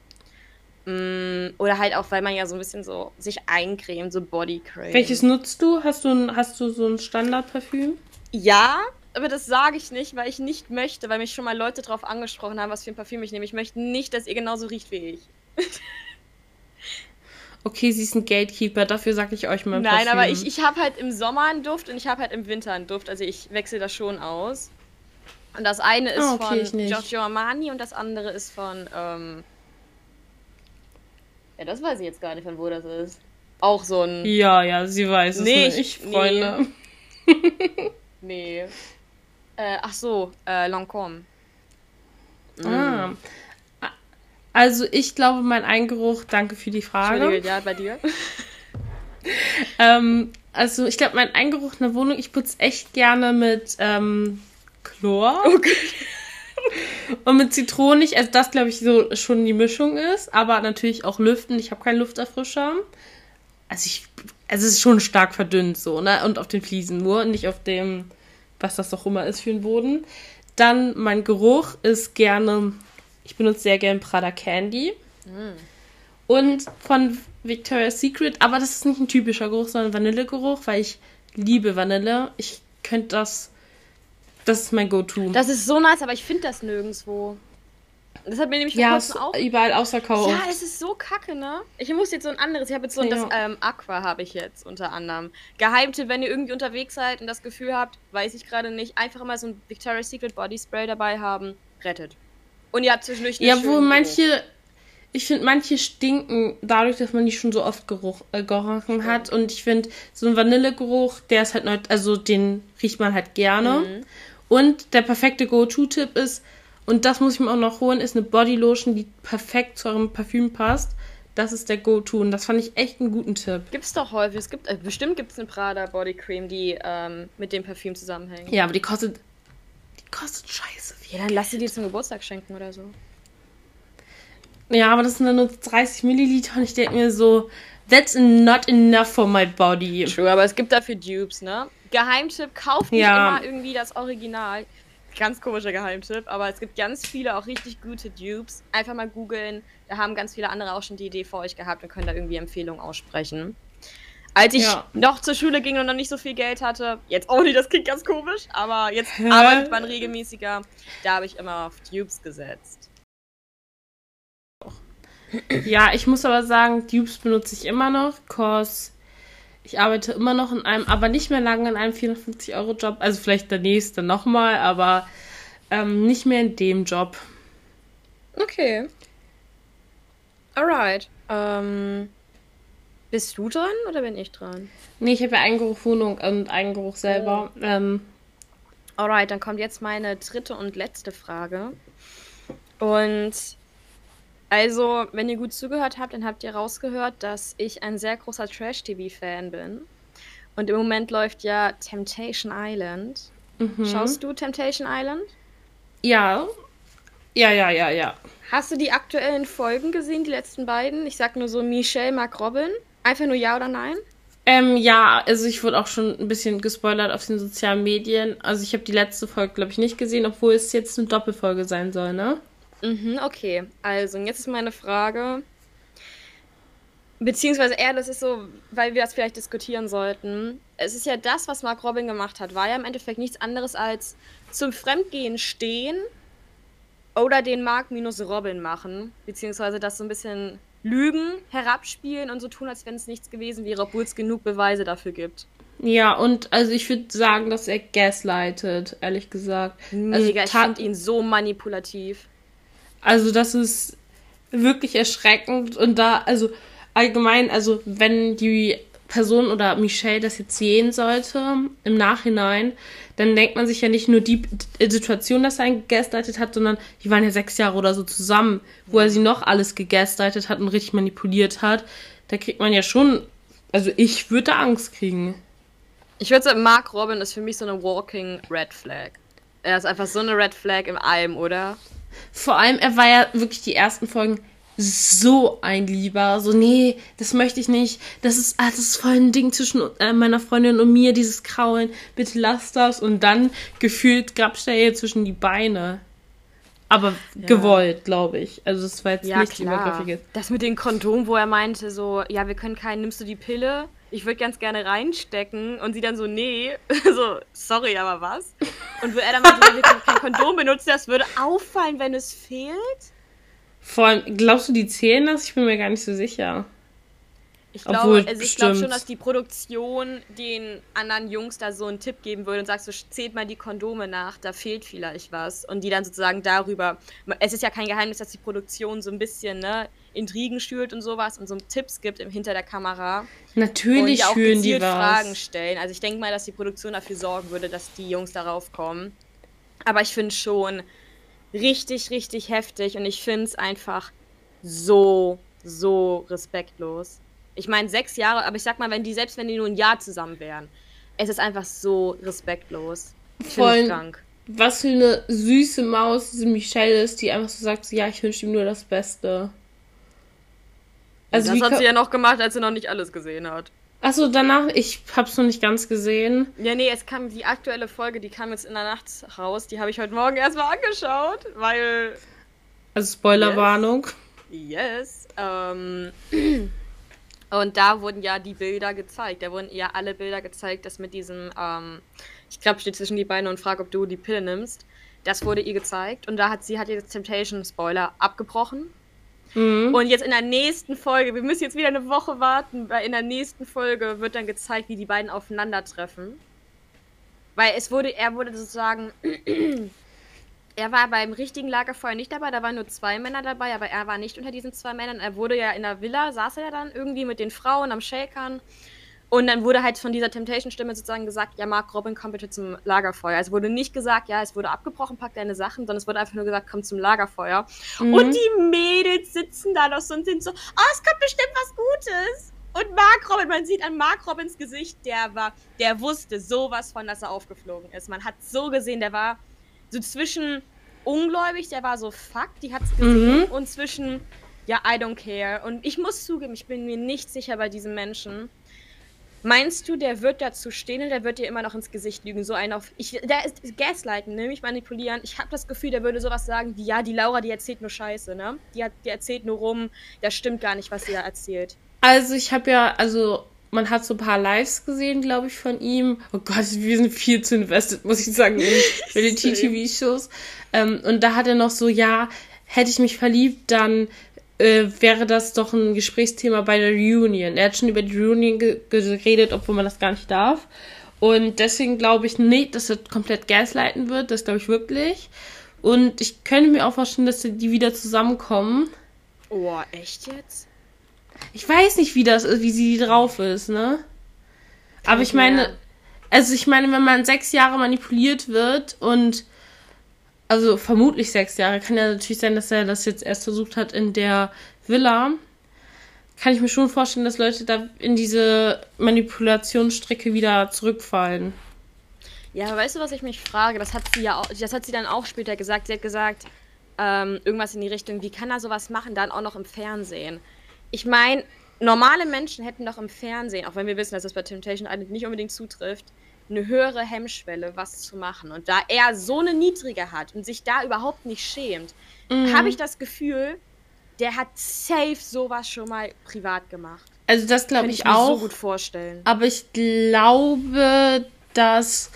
Mm, Oder halt auch, weil man ja so ein bisschen so sich eincremt, so Bodycreme. Welches nutzt du? Hast du, ein, hast du so ein Standardparfüm? Ja, aber das sage ich nicht, weil ich nicht möchte, weil mich schon mal Leute darauf angesprochen haben, was für ein Parfüm ich nehme. Ich möchte nicht, dass ihr genauso riecht wie ich. Okay, sie ist ein Gatekeeper, dafür sage ich euch mein Nein, Parfüm. aber ich, ich habe halt im Sommer einen Duft und ich habe halt im Winter einen Duft. Also ich wechsle das schon aus. Und das eine ist Ah, okay, von. Giorgio Armani und das andere ist von, ähm, ja, das weiß ich jetzt gar nicht, von wo das ist. Auch so ein, Ja, ja, sie weiß es Nee, nicht, ich- Freunde. nee, äh, ach so, äh, Lancôme. Ah. Also ich glaube, mein Eingeruch, danke für die Frage. Ja, bei dir? Ähm, also ich glaube, mein Eingeruch in der Wohnung, ich putze echt gerne mit ähm, Chlor Okay. und mit Zitronig. Also das, glaube ich, so schon die Mischung ist. Aber natürlich auch lüften. Ich habe keinen Lufterfrischer. Also ich, also es ist schon stark verdünnt so, ne? Und auf den Fliesen nur, nicht auf dem, was das doch immer ist für den Boden. Dann mein Geruch ist gerne, ich benutze sehr gerne Prada Candy. Und von Victoria's Secret, aber das ist nicht ein typischer Geruch, sondern Vanillegeruch, weil ich liebe Vanille. Ich könnte das, das ist mein Go-To. Das ist so nice, aber ich finde das nirgendwo. Das hat mir nämlich vor Ja, kurzem auch überall ausverkauft. Ja, es ist so kacke, ne? Ich muss jetzt so ein anderes. Ich habe jetzt so ein, das Ja. ähm, Aqua habe ich jetzt unter anderem. Geheimtipp, wenn ihr irgendwie unterwegs seid und das Gefühl habt, weiß ich gerade nicht, einfach immer so ein Victoria's Secret Body Spray dabei haben, rettet. Und ihr habt zwischendurch Ja, wo Geruch. manche, ich finde, manche stinken dadurch, dass man die schon so oft geruch, äh, gerochen hat. Und ich finde, so ein Vanillegeruch, der ist halt, neu, also den riecht man halt gerne. Mhm. Und der perfekte Go-To-Tipp ist, und das muss ich mir auch noch holen, ist eine Bodylotion, die perfekt zu eurem Parfüm passt. Das ist der Go-To. Und das fand ich echt einen guten Tipp. Gibt's doch häufig. Es gibt, äh, bestimmt gibt es eine Prada Body Cream, die ähm, mit dem Parfüm zusammenhängt. Ja, aber die kostet, kostet scheiße viel. Ja, dann lass sie dir zum Geburtstag schenken oder so. Ja, aber das sind dann nur 30 Milliliter und ich denke mir so, that's not enough for my body. True, aber es gibt dafür Dupes, ne? Geheimtipp, kauft nicht Ja. immer irgendwie das Original. Ganz komischer Geheimtipp, aber es gibt ganz viele auch richtig gute Dupes. Einfach mal googeln. Da haben ganz viele andere auch schon die Idee vor euch gehabt und können da irgendwie Empfehlungen aussprechen. Als ich ja. noch zur Schule ging und noch nicht so viel Geld hatte, jetzt auch nicht, das klingt ganz komisch, aber jetzt arbeitet man regelmäßiger, da habe ich immer auf Tubes gesetzt. Ja, ich muss aber sagen, Tubes benutze ich immer noch, cause ich arbeite immer noch in einem, aber nicht mehr lange in einem 450-Euro-Job. Also vielleicht der nächste nochmal, aber ähm, nicht mehr in dem Job. Okay. Alright. Ähm, bist du dran oder bin ich dran? Nee, ich habe ja Eingeruch Wohnung und Eingeruch selber. Oh. Ähm, Alright, dann kommt jetzt meine dritte und letzte Frage. Und also, wenn ihr gut zugehört habt, dann habt ihr rausgehört, dass ich ein sehr großer Trash-TV-Fan bin. Und im Moment läuft ja Temptation Island. Mhm. Schaust du Temptation Island? Ja. Ja, ja, ja, ja. Hast du die aktuellen Folgen gesehen, die letzten beiden? Ich sag nur so Michelle, Mark Robin. Einfach nur ja oder nein? Ähm, ja, also ich wurde auch schon ein bisschen gespoilert auf den sozialen Medien. Also ich habe die letzte Folge, glaube ich, nicht gesehen, obwohl es jetzt eine Doppelfolge sein soll, ne? Mhm, okay. Also, jetzt ist meine Frage. Beziehungsweise eher, das ist so, weil wir das vielleicht diskutieren sollten. Es ist ja das, was Mark Robin gemacht hat, war ja im Endeffekt nichts anderes als zum Fremdgehen stehen oder den Mark minus Robin machen. Beziehungsweise das so ein bisschen lügen, herabspielen und so tun, als wenn es nichts gewesen wäre, obwohl es genug Beweise dafür gibt. Ja, und also ich würde sagen, dass er gaslightet, ehrlich gesagt. Mega, also, ich finde ihn so manipulativ. Also das ist wirklich erschreckend und da, also allgemein, also wenn die Person oder Michelle das jetzt sehen sollte im Nachhinein, dann denkt man sich ja nicht nur die Situation, dass er ihn gegaslightet hat, sondern die waren ja sechs Jahre oder so zusammen, wo er sie noch alles gegaslightet hat und richtig manipuliert hat. Da kriegt man ja schon, also ich würde Angst kriegen. Ich würde sagen, Mark Robin ist für mich so eine walking Red Flag. Er ist einfach so eine Red Flag im Allem, oder? Vor allem, er war ja wirklich die ersten Folgen so ein Lieber. So, nee, das möchte ich nicht. Das ist, ah, das ist voll ein Ding zwischen äh, meiner Freundin und mir, dieses Kraulen. Bitte lass das. Und dann gefühlt grapscht er ihr zwischen die Beine. Aber ja. gewollt, glaube ich. Also es war jetzt ja, nichts Übergriffiges. Das mit dem Kondom, wo er meinte so, ja, wir können keinen, nimmst du die Pille? Ich würde ganz gerne reinstecken. Und sie dann so, nee. so, sorry, aber was? Und wo er dann meinte, wir können kein Kondom benutzen, das würde auffallen, wenn es fehlt? Vor allem, glaubst du, die zählen das? Ich bin mir gar nicht so sicher. Ich glaube also ich schon, dass die Produktion den anderen Jungs da so einen Tipp geben würde und sagst, so zählt mal die Kondome nach, da fehlt vielleicht was. Und die dann sozusagen darüber. Es ist ja kein Geheimnis, dass die Produktion so ein bisschen, ne, Intrigen schürt und sowas und so Tipps gibt im, hinter der Kamera. Natürlich und die auch die was. Fragen stellen. Also ich denke mal, dass die Produktion dafür sorgen würde, dass die Jungs darauf kommen. Aber ich finde schon richtig, richtig heftig und ich finde es einfach so, so respektlos. Ich meine, sechs Jahre, aber ich sag mal, wenn die, selbst wenn die nur ein Jahr zusammen wären, es ist einfach so respektlos. Ich Voll krank. Was für eine süße Maus diese Michelle ist, die einfach so sagt, ja, ich wünsche ihm nur das Beste. Also das hat sie ja noch gemacht, als sie noch nicht alles gesehen hat. Achso, danach, ich hab's noch nicht ganz gesehen. Ja, nee, es kam die aktuelle Folge, die kam jetzt in der Nacht raus. Die habe ich heute Morgen erstmal angeschaut, weil. Also Spoilerwarnung. Yes. yes ähm, Und da wurden ja die Bilder gezeigt. Da wurden ja alle Bilder gezeigt, das mit diesem, ähm, ich glaube, steht zwischen die Beine und frage, ob du die Pille nimmst. Das wurde ihr gezeigt. Und da hat sie hat jetzt Temptation Spoiler abgebrochen. Mhm. Und jetzt in der nächsten Folge, wir müssen jetzt wieder eine Woche warten, weil in der nächsten Folge wird dann gezeigt, wie die beiden aufeinandertreffen. Weil es wurde, er wurde sozusagen er war beim richtigen Lagerfeuer nicht dabei, da waren nur zwei Männer dabei, aber er war nicht unter diesen zwei Männern. Er wurde ja in der Villa, saß er dann irgendwie mit den Frauen am Shakern. Und dann wurde halt von dieser Temptation-Stimme sozusagen gesagt, ja, Mark Robin, komm bitte zum Lagerfeuer. Es wurde nicht gesagt, ja, es wurde abgebrochen, pack deine Sachen, sondern es wurde einfach nur gesagt, komm zum Lagerfeuer. Mhm. Und die Mädels sitzen da noch so und sind so, oh, es kommt bestimmt was Gutes. Und Mark Robin, man sieht an Mark Robins Gesicht, der war, der wusste sowas von, dass er aufgeflogen ist. Man hat so gesehen, der war so zwischen ungläubig, der war so fuck, die hat's gesehen, mhm. und zwischen ja, I don't care. Und ich muss zugeben, ich bin mir nicht sicher bei diesem Menschen. Meinst du, der wird dazu stehen und der wird dir immer noch ins Gesicht lügen? So ein auf. Ich, der ist Gaslighten, nämlich manipulieren. Ich habe das Gefühl, der würde sowas sagen wie: Ja, die Laura, die erzählt nur Scheiße, ne? Die, hat, die erzählt nur rum, das stimmt gar nicht, was sie da erzählt. Also, ich habe ja, also man hat so ein paar Lives gesehen, glaube ich, von ihm. Oh Gott, wir sind viel zu invested, muss ich sagen, in Reality-TV-Shows. Ähm, und da hat er noch so, ja, hätte ich mich verliebt, dann äh, wäre das doch ein Gesprächsthema bei der Reunion. Er hat schon über die Reunion ge geredet, obwohl man das gar nicht darf. Und deswegen glaube ich nicht, dass er komplett gaslighten wird. Das glaube ich wirklich. Und ich könnte mir auch vorstellen, dass die wieder zusammenkommen. Oh, echt jetzt? Ich weiß nicht, wie das ist, wie sie drauf ist, ne? Aber ich meine, also ich meine, wenn man sechs Jahre manipuliert wird und also vermutlich sechs Jahre, kann ja natürlich sein, dass er das jetzt erst versucht hat in der Villa, kann ich mir schon vorstellen, dass Leute da in diese Manipulationsstrecke wieder zurückfallen. Ja, weißt du, was ich mich frage? Das hat sie ja auch, das hat sie dann auch später gesagt. Sie hat gesagt, ähm, irgendwas in die Richtung, wie kann er sowas machen, dann auch noch im Fernsehen. Ich meine, normale Menschen hätten doch im Fernsehen, auch wenn wir wissen, dass das bei Temptation Island nicht unbedingt zutrifft, eine höhere Hemmschwelle, was zu machen. Und da er so eine niedrige hat und sich da überhaupt nicht schämt, mhm. habe ich das Gefühl, der hat safe sowas schon mal privat gemacht. Also das glaube ich, ich auch. so gut vorstellen. Aber ich glaube, dass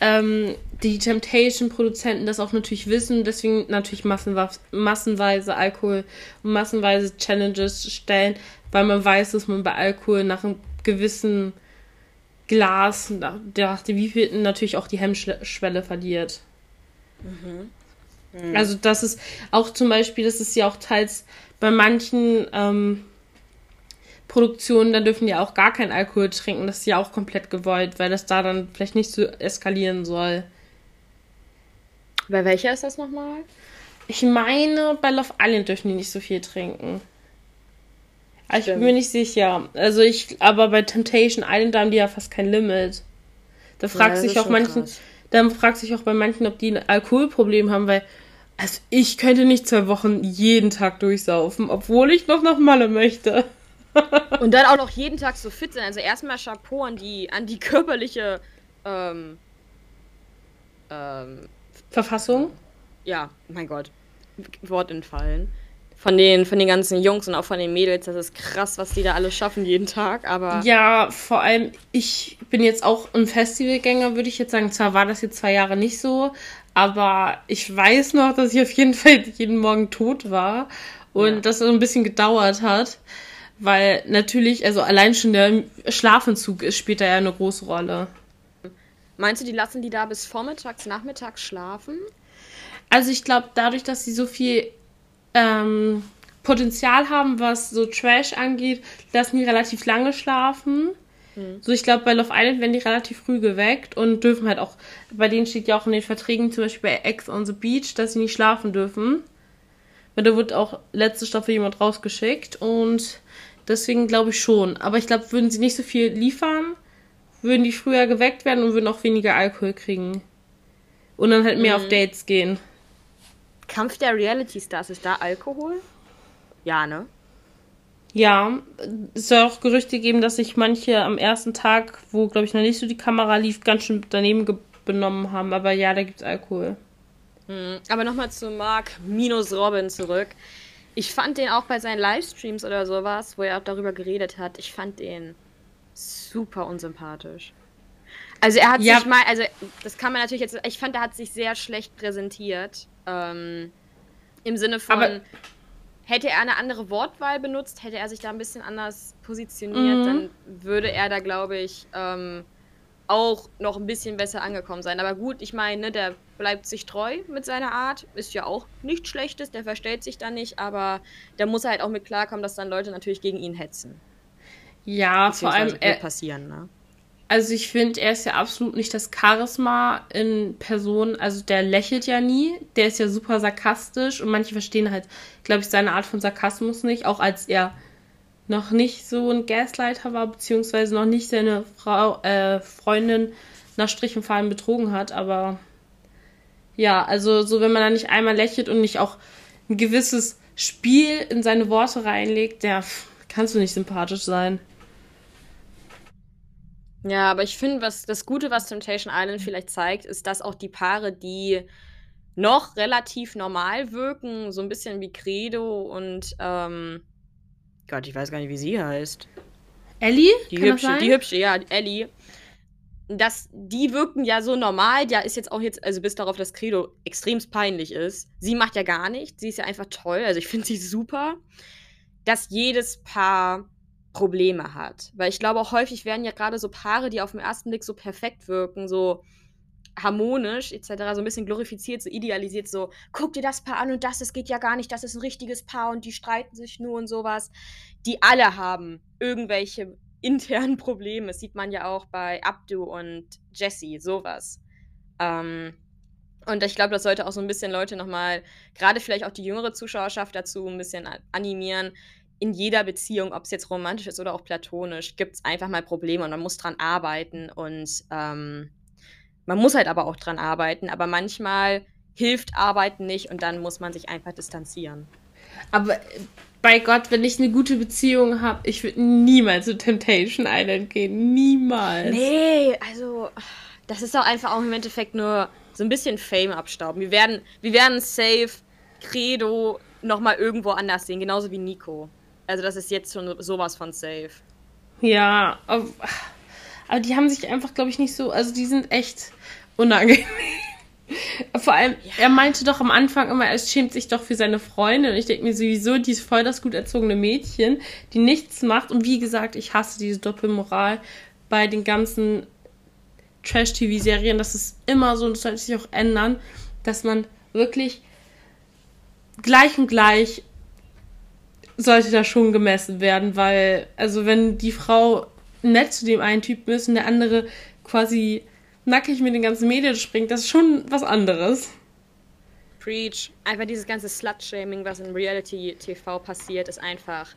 ähm, die Temptation-Produzenten das auch natürlich wissen, deswegen natürlich massenweise Alkohol und massenweise Challenges stellen, weil man weiß, dass man bei Alkohol nach einem gewissen Glas, nach dem wievielten natürlich auch die Hemmschwelle verliert. Mhm. Mhm. Also das ist auch zum Beispiel, das ist ja auch teils bei manchen ähm, Produktionen, da dürfen die auch gar keinen Alkohol trinken. Das ist ja auch komplett gewollt, weil das da dann vielleicht nicht so eskalieren soll. Bei welcher ist das nochmal? Ich meine, bei Love Island dürfen die nicht so viel trinken. Aber ich bin mir nicht sicher. Also ich, aber bei Temptation Island da haben die ja fast kein Limit. Da fragt ja, sich auch manchen, krass. dann fragt sich auch bei manchen, ob die ein Alkoholproblem haben, weil also ich könnte nicht zwei Wochen jeden Tag durchsaufen, obwohl ich noch nach Malle möchte. Und dann auch noch jeden Tag so fit sein. Also erstmal Chapeau an die, an die körperliche ähm, ähm, Verfassung? Ja, mein Gott. Wort entfallen. Von den, von den ganzen Jungs und auch von den Mädels, das ist krass, was die da alles schaffen jeden Tag, aber. Ja, vor allem, ich bin jetzt auch ein Festivalgänger, würde ich jetzt sagen. Zwar war das jetzt zwei Jahre nicht so, aber ich weiß noch, dass ich auf jeden Fall jeden Morgen tot war und ja. das so ein bisschen gedauert hat. Weil natürlich, also allein schon der Schlafentzug spielt da ja eine große Rolle. Meinst du, die lassen die da bis vormittags, nachmittags schlafen? Also ich glaube, dadurch, dass sie so viel ähm, Potenzial haben, was so Trash angeht, lassen die relativ lange schlafen. Mhm. So, ich glaube, bei Love Island werden die relativ früh geweckt und dürfen halt auch, bei denen steht ja auch in den Verträgen, zum Beispiel bei Ex on the Beach, dass sie nicht schlafen dürfen. Weil da wird auch letzte Staffel jemand rausgeschickt und Deswegen glaube ich schon. Aber ich glaube, würden sie nicht so viel liefern, würden die früher geweckt werden und würden auch weniger Alkohol kriegen. Und dann halt mehr mhm. auf Dates gehen. Kampf der Reality Stars, ist da Alkohol? Ja, ne? Ja, es soll auch Gerüchte geben, dass sich manche am ersten Tag, wo, glaube ich, noch nicht so die Kamera lief, ganz schön daneben benommen haben. Aber ja, da gibt es Alkohol. Mhm. Aber nochmal zu Mark minus Robin zurück. Ich fand den auch bei seinen Livestreams oder sowas, wo er darüber geredet hat, ich fand den super unsympathisch. Also er hat ja. sich mal, also das kann man natürlich jetzt, ich fand, er hat sich sehr schlecht präsentiert. Ähm, Im Sinne von, Aber hätte er eine andere Wortwahl benutzt, hätte er sich da ein bisschen anders positioniert, mhm. dann würde er da, glaube ich, ähm, auch noch ein bisschen besser angekommen sein. Aber gut, ich meine, ne, der bleibt sich treu mit seiner Art, ist ja auch nichts Schlechtes, der verstellt sich da nicht, aber der muss halt auch mit klarkommen, dass dann Leute natürlich gegen ihn hetzen. Ja, vor allem er, passieren, ne? Also ich finde, er ist ja absolut nicht das Charisma in Person, also der lächelt ja nie, der ist ja super sarkastisch und manche verstehen halt, glaube ich, seine Art von Sarkasmus nicht, auch als er noch nicht so ein Gaslighter war, beziehungsweise noch nicht seine Frau, äh, Freundin nach Strich und Faden betrogen hat. Aber ja, also so, wenn man da nicht einmal lächelt und nicht auch ein gewisses Spiel in seine Worte reinlegt, ja, kannst du nicht sympathisch sein. Ja, aber ich finde, was das Gute, was Temptation Island vielleicht zeigt, ist, dass auch die Paare, die noch relativ normal wirken, so ein bisschen wie Credo und ähm, Gott, ich weiß gar nicht, wie sie heißt. Ellie? Die hübsche, die hübsche, ja, Ellie. Das, die wirken ja so normal. Ja, ist jetzt auch jetzt, also bis darauf, dass Credo extremst peinlich ist. Sie macht ja gar nichts. Sie ist ja einfach toll. Also ich finde sie super. Dass jedes Paar Probleme hat. Weil ich glaube auch häufig werden ja gerade so Paare, die auf den ersten Blick so perfekt wirken, so harmonisch etc., so ein bisschen glorifiziert, so idealisiert, so, guck dir das Paar an und das, das geht ja gar nicht, das ist ein richtiges Paar und die streiten sich nur und sowas. Die alle haben irgendwelche internen Probleme. Das sieht man ja auch bei Abdu und Jesse, sowas. Ähm, und ich glaube, das sollte auch so ein bisschen Leute nochmal, gerade vielleicht auch die jüngere Zuschauerschaft dazu ein bisschen animieren. In jeder Beziehung, ob es jetzt romantisch ist oder auch platonisch, gibt es einfach mal Probleme und man muss dran arbeiten und ähm, man muss halt aber auch dran arbeiten, aber manchmal hilft Arbeiten nicht und dann muss man sich einfach distanzieren. Aber äh, bei Gott, wenn ich eine gute Beziehung habe, ich würde niemals zu Temptation Island gehen. Niemals. Nee, also das ist doch einfach auch im Endeffekt nur so ein bisschen Fame abstauben. Wir werden, wir werden safe Credo nochmal irgendwo anders sehen, genauso wie Nico. Also das ist jetzt schon sowas von safe. Ja, aber, aber die haben sich einfach, glaube ich, nicht so, also die sind echt unangenehm. Vor allem, ja. er meinte doch am Anfang immer, er schämt sich doch für seine Freundin. Und ich denke mir sowieso, die ist voll das gut erzogene Mädchen, die nichts macht. Und wie gesagt, ich hasse diese Doppelmoral bei den ganzen Trash-TV-Serien. Das ist immer so, und das sollte sich auch ändern, dass man wirklich gleich und gleich sollte da schon gemessen werden, weil, also wenn die Frau nett zu dem einen Typen ist und der andere quasi nackig mit den ganzen Medien springt, das ist schon was anderes. Preach. Einfach dieses ganze Slut-Shaming, was in Reality-TV passiert, ist einfach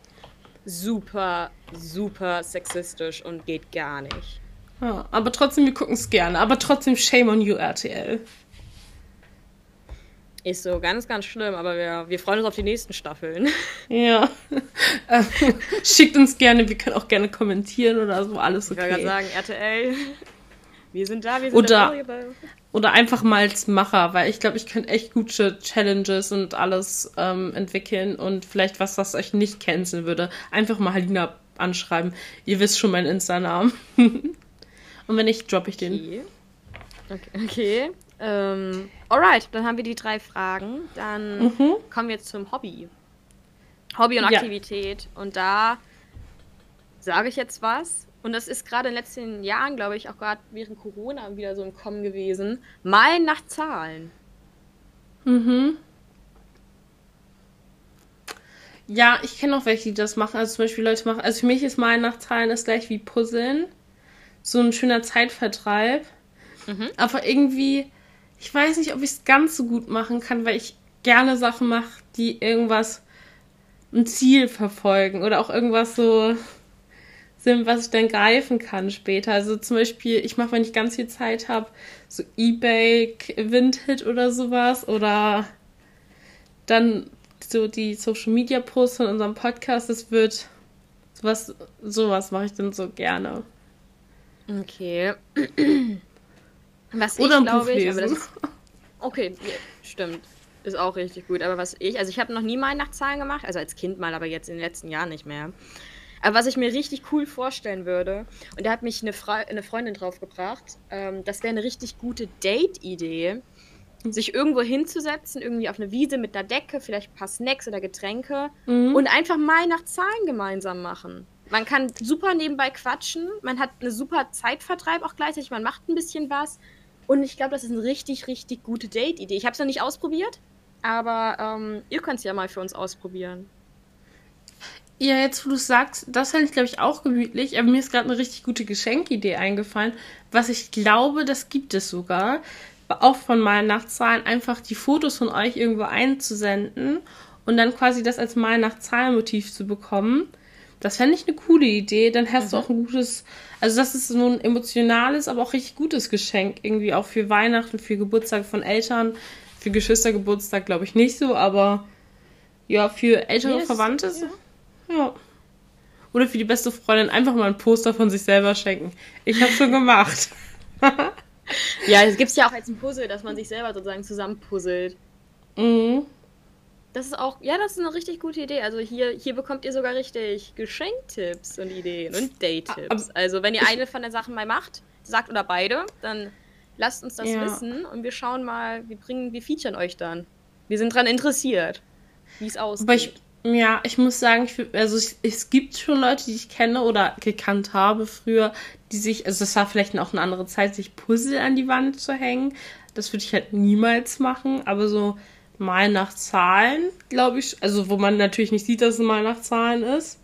super, super sexistisch und geht gar nicht. Ja, aber trotzdem, wir gucken es gerne. Aber trotzdem, shame on you, RTL. Ist so ganz, ganz schlimm, aber wir, wir freuen uns auf die nächsten Staffeln. Ja. Schickt uns gerne, wir können auch gerne kommentieren oder so, alles okay. Ich wollte gerade sagen, RTL, wir sind da, wir sind oder, da. Oder einfach mal als Macher, weil ich glaube, ich könnte echt gute Challenges und alles ähm, entwickeln und vielleicht was, was euch nicht canceln würde. Einfach mal Halina anschreiben. Ihr wisst schon meinen Insta-Namen. und wenn nicht, droppe ich den. Okay. Okay. okay. Ähm, alright, dann haben wir die drei Fragen. Dann mhm. kommen wir jetzt zum Hobby. Hobby und Aktivität. Ja. Und da sage ich jetzt was. Und das ist gerade in den letzten Jahren, glaube ich, auch gerade während Corona wieder so im Kommen gewesen. Malen nach Zahlen. Mhm. Ja, ich kenne auch welche, die das machen. Also zum Beispiel Leute machen, also für mich ist Malen nach Zahlen das gleich wie Puzzeln. So ein schöner Zeitvertreib. Mhm. Aber irgendwie, ich weiß nicht, ob ich es ganz so gut machen kann, weil ich gerne Sachen mache, die irgendwas, ein Ziel verfolgen oder auch irgendwas so sind, was ich dann greifen kann später. Also zum Beispiel, ich mache, wenn ich ganz viel Zeit habe, so Ebay Vinted oder sowas oder dann so die Social Media Posts von unserem Podcast. Das wird sowas, sowas mache ich dann so gerne. Okay. Was oder ich glaube ich, aber das, okay, ja, stimmt. Ist auch richtig gut. Aber was ich, also ich habe noch nie mal nach Zahlen gemacht, also als Kind mal, aber jetzt in den letzten Jahren nicht mehr. Aber was ich mir richtig cool vorstellen würde, und da hat mich eine, Fre eine Freundin draufgebracht, ähm, das wäre eine richtig gute Date-Idee, sich irgendwo hinzusetzen, irgendwie auf eine Wiese mit einer Decke, vielleicht ein paar Snacks oder Getränke mhm. und einfach mal nach Zahlen gemeinsam machen. Man kann super nebenbei quatschen, man hat eine super Zeitvertreib auch gleichzeitig, man macht ein bisschen was. Und ich glaube, das ist eine richtig, richtig gute Date-Idee. Ich habe es noch nicht ausprobiert, aber ähm, ihr könnt es ja mal für uns ausprobieren. Ja, jetzt wo du sagst, das fände ich, glaube ich, auch gemütlich. Aber mir ist gerade eine richtig gute Geschenkidee eingefallen. Was ich glaube, das gibt es sogar. Auch von meinen Nachtzahlen, einfach die Fotos von euch irgendwo einzusenden und dann quasi das als mal nach Zahlenmotiv zu bekommen. Das fände ich eine coole Idee. Dann hast mhm. du auch ein gutes, also das ist so ein emotionales, aber auch richtig gutes Geschenk. Irgendwie auch für Weihnachten, für Geburtstag von Eltern. Für Geschwistergeburtstag glaube ich nicht so, aber ja, für ältere yes, Verwandte. Ja. Ja. Oder für die beste Freundin einfach mal ein Poster von sich selber schenken. Ich habe schon gemacht. ja, es gibt ja auch als ein Puzzle, dass man sich selber sozusagen zusammenpuzzelt. Mhm. Das ist auch, ja, das ist eine richtig gute Idee. Also hier, hier bekommt ihr sogar richtig Geschenktipps und Ideen und Date-Tipps. Also wenn ihr eine von den Sachen mal macht, sagt oder beide, dann lasst uns das Ja. wissen und wir schauen mal, wir bringen, wir featuren euch dann. Wir sind dran interessiert, wie es aussieht. Aber ich, ja, ich muss sagen, ich, also es, es gibt schon Leute, die ich kenne oder gekannt habe früher, die sich, also das war vielleicht auch eine andere Zeit, sich Puzzle an die Wand zu hängen. Das würde ich halt niemals machen, aber so mal nach Zahlen, glaube ich, also wo man natürlich nicht sieht, dass es mal nach Zahlen ist.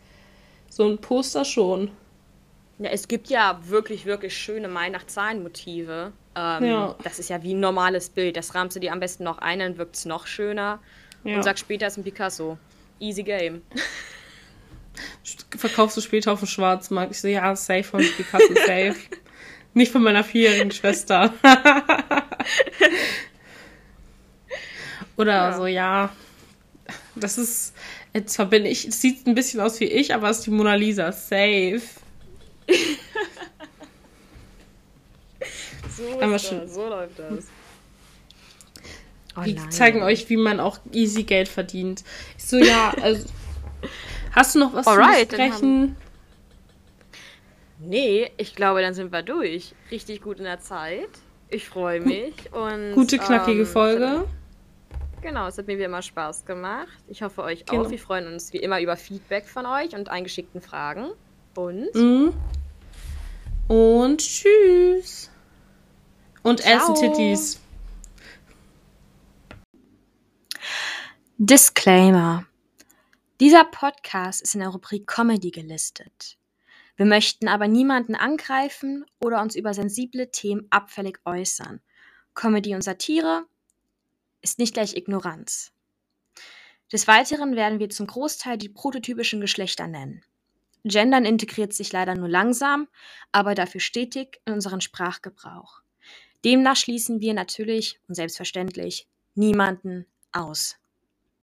So ein Poster schon. Ja, es gibt ja wirklich, wirklich schöne Mai nach Zahlen-Motive. Ähm, Ja. Das ist ja wie ein normales Bild. Das rahmst du dir am besten noch ein, dann wirkt es noch schöner. Ja. Und sag später es ist ein Picasso. Easy game. Verkaufst du später auf dem Schwarzmarkt? Ich so, ja, safe von Picasso, safe. Nicht von meiner vierjährigen Schwester. Oder Ja. so, ja. Das ist, jetzt verbinde ich, es sieht ein bisschen aus wie ich, aber es ist die Mona Lisa, safe. So Aber schon- das, so läuft das. Oh zeigen euch, wie man auch easy Geld verdient. Ich so, ja, also. Hast du noch was Alright, zu besprechen? Nee, ich glaube, dann sind wir durch. Richtig gut in der Zeit. Ich freue mich. Und, Gute, knackige ähm, Folge. Genau, es hat mir wie immer Spaß gemacht. Ich hoffe euch Genau. auch. Wir freuen uns wie immer über Feedback von euch und eingeschickten Fragen. Und Mhm. Und tschüss. Und Ciao. essen Titties. Disclaimer. Dieser Podcast ist in der Rubrik Comedy gelistet. Wir möchten aber niemanden angreifen oder uns über sensible Themen abfällig äußern. Comedy und Satire ist nicht gleich Ignoranz. Des Weiteren werden wir zum Großteil die prototypischen Geschlechter nennen. Gendern integriert sich leider nur langsam, aber dafür stetig in unseren Sprachgebrauch. Demnach schließen wir natürlich und selbstverständlich niemanden aus.